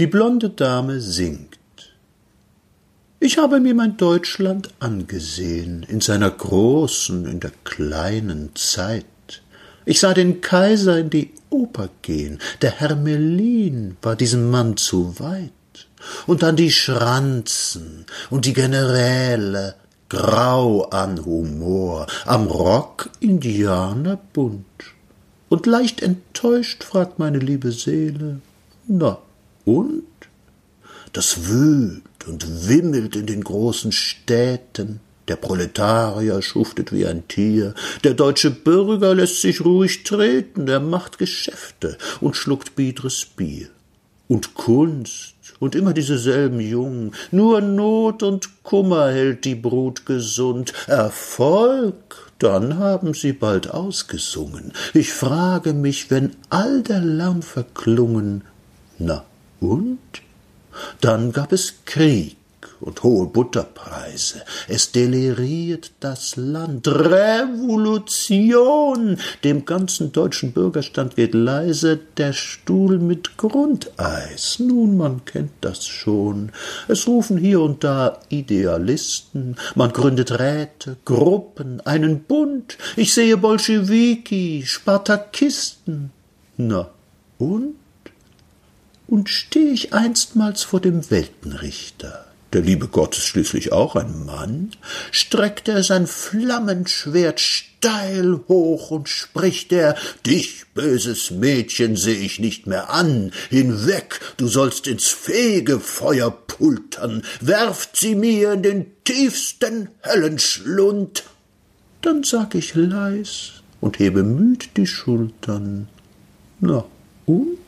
Die blonde Dame singt. Ich habe mir mein Deutschland angesehen, in seiner großen, in der kleinen Zeit. Ich sah den Kaiser in die Oper gehen, der Hermelin war diesem Mann zu weit. Und dann die Schranzen und die Generäle, grau an Humor, am Rock Indianerbunt. Und leicht enttäuscht fragt meine liebe Seele, na und? Das wühlt und wimmelt in den großen Städten, der Proletarier schuftet wie ein Tier, der deutsche Bürger lässt sich ruhig treten, er macht Geschäfte und schluckt biedres Bier. Und Kunst und immer dieselben Jungen, nur Not und Kummer hält die Brut gesund, Erfolg, dann haben sie bald ausgesungen. Ich frage mich, wenn all der Lärm verklungen, na und? Dann gab es Krieg und hohe Butterpreise. Es deliriert das Land. Revolution! Dem ganzen deutschen Bürgerstand geht leise der Stuhl mit Grundeis. Nun, man kennt das schon. Es rufen hier und da Idealisten. Man gründet Räte, Gruppen, einen Bund. Ich sehe Bolschewiki, Spartakisten. Na, und? Und steh ich einstmals vor dem Weltenrichter, der liebe Gott ist schließlich auch ein Mann, streckt er sein Flammenschwert steil hoch und spricht er, dich, böses Mädchen, seh ich nicht mehr an, hinweg, du sollst ins Fegefeuer pultern, werft sie mir in den tiefsten Höllenschlund. Dann sag ich leis und hebe müd die Schultern. Na, und?